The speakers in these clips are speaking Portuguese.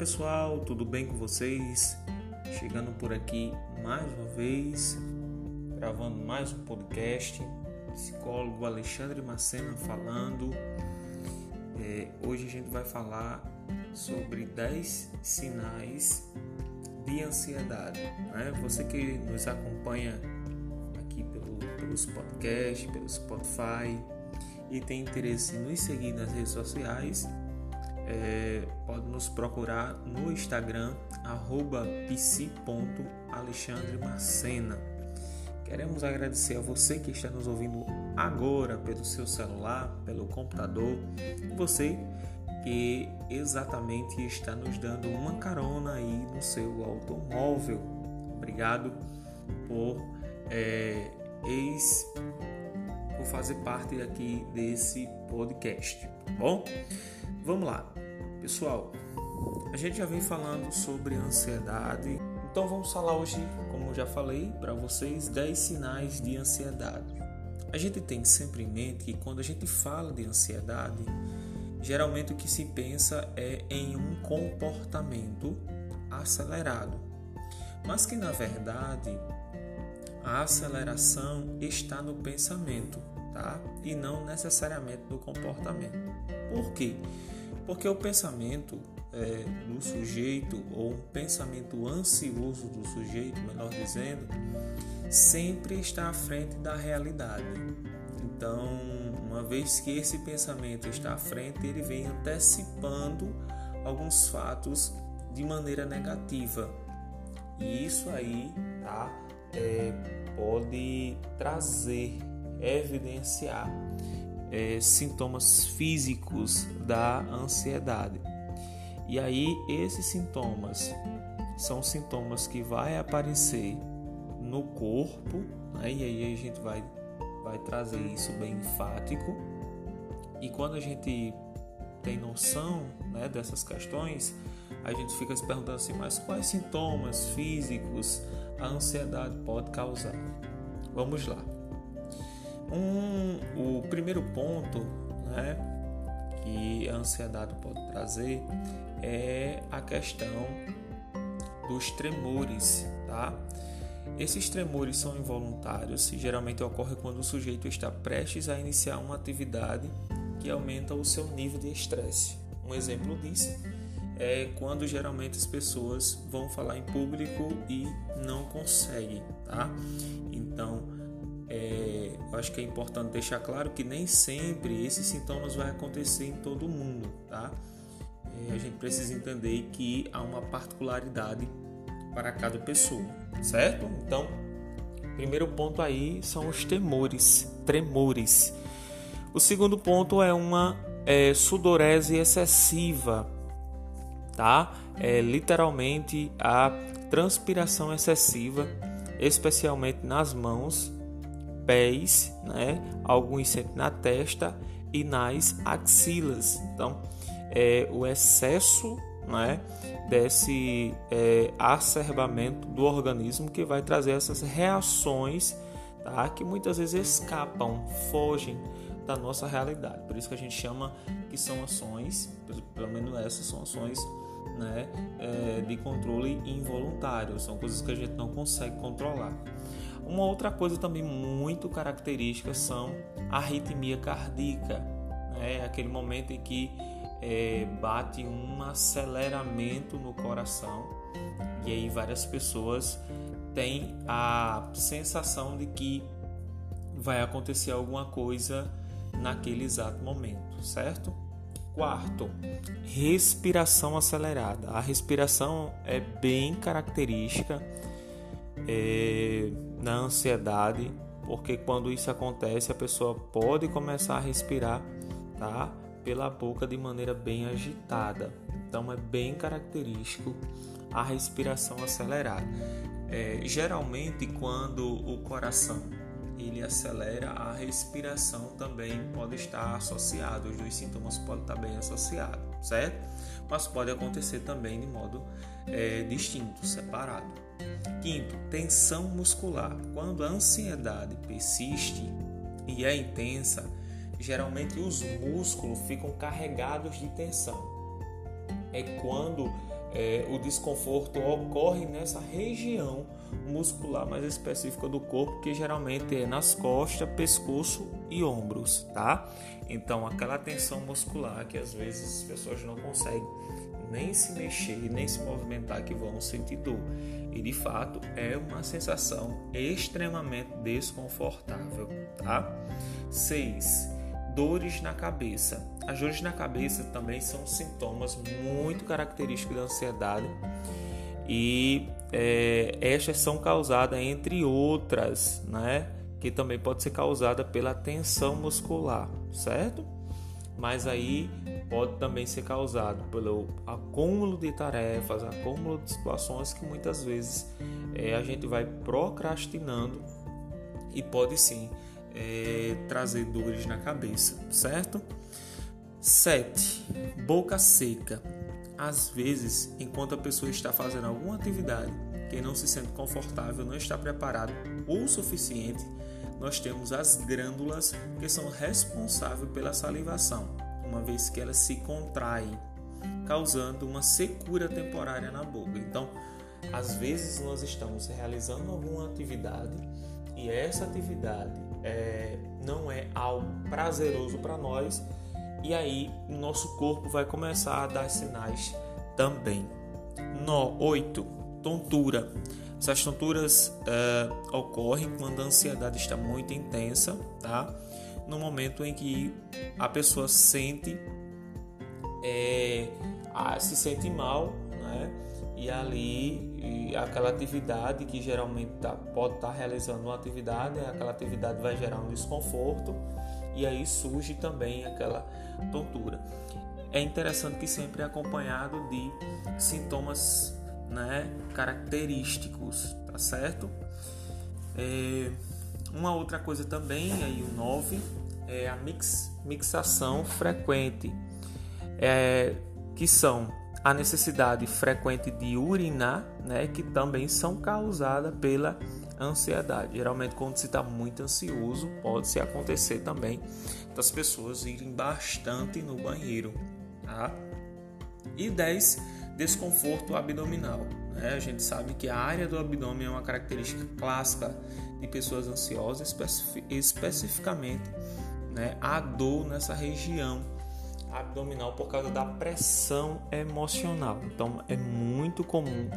pessoal, tudo bem com vocês? Chegando por aqui mais uma vez, gravando mais um podcast. Psicólogo Alexandre Macena falando. É, hoje a gente vai falar sobre 10 sinais de ansiedade. Né? Você que nos acompanha aqui pelo, pelos podcasts, pelo Spotify e tem interesse em nos seguir nas redes sociais, é, pode nos procurar no Instagram, arroba psi.alexandremacena. Queremos agradecer a você que está nos ouvindo agora pelo seu celular, pelo computador, e você que exatamente está nos dando uma carona aí no seu automóvel. Obrigado por, é, ex, por fazer parte aqui desse podcast, tá bom? Vamos lá, pessoal. A gente já vem falando sobre ansiedade, então vamos falar hoje, como já falei para vocês, 10 sinais de ansiedade. A gente tem sempre em mente que quando a gente fala de ansiedade, geralmente o que se pensa é em um comportamento acelerado, mas que na verdade a aceleração está no pensamento, tá? E não necessariamente no comportamento. Por quê? Porque o pensamento é, do sujeito, ou um pensamento ansioso do sujeito, melhor dizendo, sempre está à frente da realidade. Então, uma vez que esse pensamento está à frente, ele vem antecipando alguns fatos de maneira negativa. E isso aí tá, é, pode trazer, evidenciar é, sintomas físicos da ansiedade. E aí esses sintomas são sintomas que vai aparecer no corpo, né? e aí a gente vai, vai trazer isso bem enfático. E quando a gente tem noção né, dessas questões, a gente fica se perguntando assim, mas quais sintomas físicos a ansiedade pode causar? Vamos lá. Um, o primeiro ponto né, que a ansiedade pode trazer é a questão dos tremores, tá? Esses tremores são involuntários e geralmente ocorrem quando o sujeito está prestes a iniciar uma atividade que aumenta o seu nível de estresse. Um exemplo disso é quando geralmente as pessoas vão falar em público e não conseguem, tá? Então, acho que é importante deixar claro que nem sempre esses sintomas vai acontecer em todo mundo, tá? É, a gente precisa entender que há uma particularidade para cada pessoa, certo? Então, primeiro ponto aí são os temores, tremores. O segundo ponto é uma é, sudorese excessiva, tá? É literalmente a transpiração excessiva, especialmente nas mãos pés, né? alguns sempre na testa e nas axilas. Então, é o excesso né, desse é, acerbamento do organismo que vai trazer essas reações tá, que muitas vezes escapam, fogem da nossa realidade. Por isso que a gente chama que são ações, pelo menos essas são ações né, é, de controle involuntário, são coisas que a gente não consegue controlar. Uma outra coisa também muito característica são a arritmia cardíaca, né? aquele momento em que é, bate um aceleramento no coração e aí várias pessoas têm a sensação de que vai acontecer alguma coisa naquele exato momento, certo? Quarto, respiração acelerada. A respiração é bem característica é, na ansiedade, porque quando isso acontece, a pessoa pode começar a respirar tá? pela boca de maneira bem agitada. Então, é bem característico a respiração acelerada. É, geralmente, quando o coração ele acelera, a respiração também pode estar associada, os dois sintomas podem estar bem associados, certo? Mas pode acontecer também de modo é, distinto, separado. Quinto, tensão muscular. Quando a ansiedade persiste e é intensa, geralmente os músculos ficam carregados de tensão. É quando é, o desconforto ocorre nessa região muscular mais específica do corpo, que geralmente é nas costas, pescoço e ombros, tá? Então, aquela tensão muscular que às vezes as pessoas não conseguem nem se mexer, nem se movimentar, que vão sentir dor. E de fato é uma sensação extremamente desconfortável, tá? 6. Dores na cabeça. As dores na cabeça também são sintomas muito característicos da ansiedade e é, estas são causadas entre outras, né? Que também pode ser causada pela tensão muscular, certo? Mas aí pode também ser causado pelo acúmulo de tarefas, acúmulo de situações que muitas vezes é, a gente vai procrastinando e pode sim é, trazer dores na cabeça, certo? 7. Boca seca. Às vezes, enquanto a pessoa está fazendo alguma atividade que não se sente confortável, não está preparado o suficiente, nós temos as glândulas que são responsáveis pela salivação, uma vez que elas se contraem, causando uma secura temporária na boca. Então, às vezes nós estamos realizando alguma atividade e essa atividade é, não é algo prazeroso para nós e aí o nosso corpo vai começar a dar sinais também. No 8. Tontura. Essas tonturas uh, ocorrem quando a ansiedade está muito intensa, tá? No momento em que a pessoa sente, é, se sente mal? E ali e aquela atividade que geralmente tá, pode estar tá realizando uma atividade, aquela atividade vai gerar um desconforto e aí surge também aquela tontura. É interessante que sempre é acompanhado de sintomas né, característicos, tá certo? É, uma outra coisa também, aí o 9, é a mix, mixação frequente, é, que são a necessidade frequente de urinar, né, que também são causadas pela ansiedade. Geralmente, quando se está muito ansioso, pode se acontecer também das pessoas irem bastante no banheiro. Tá? E 10, desconforto abdominal. Né? A gente sabe que a área do abdômen é uma característica clássica de pessoas ansiosas, especificamente né, a dor nessa região abdominal por causa da pressão emocional. Então é muito comum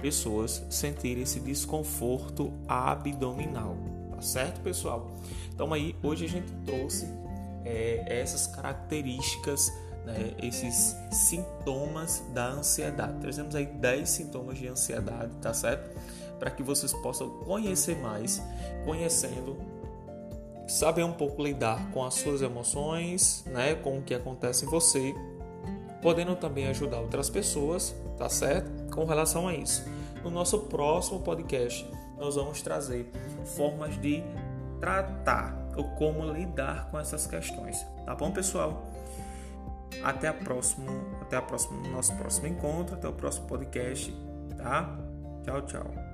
pessoas sentirem esse desconforto abdominal, tá certo, pessoal? Então aí hoje a gente trouxe é, essas características, né, esses sintomas da ansiedade. Trazemos aí 10 sintomas de ansiedade, tá certo? Para que vocês possam conhecer mais, conhecendo saber um pouco lidar com as suas emoções, né, com o que acontece em você, podendo também ajudar outras pessoas, tá certo? Com relação a isso. No nosso próximo podcast, nós vamos trazer formas de tratar ou como lidar com essas questões, tá bom, pessoal? Até a próxima, até a próxima, nosso próximo encontro, até o próximo podcast, tá? Tchau, tchau.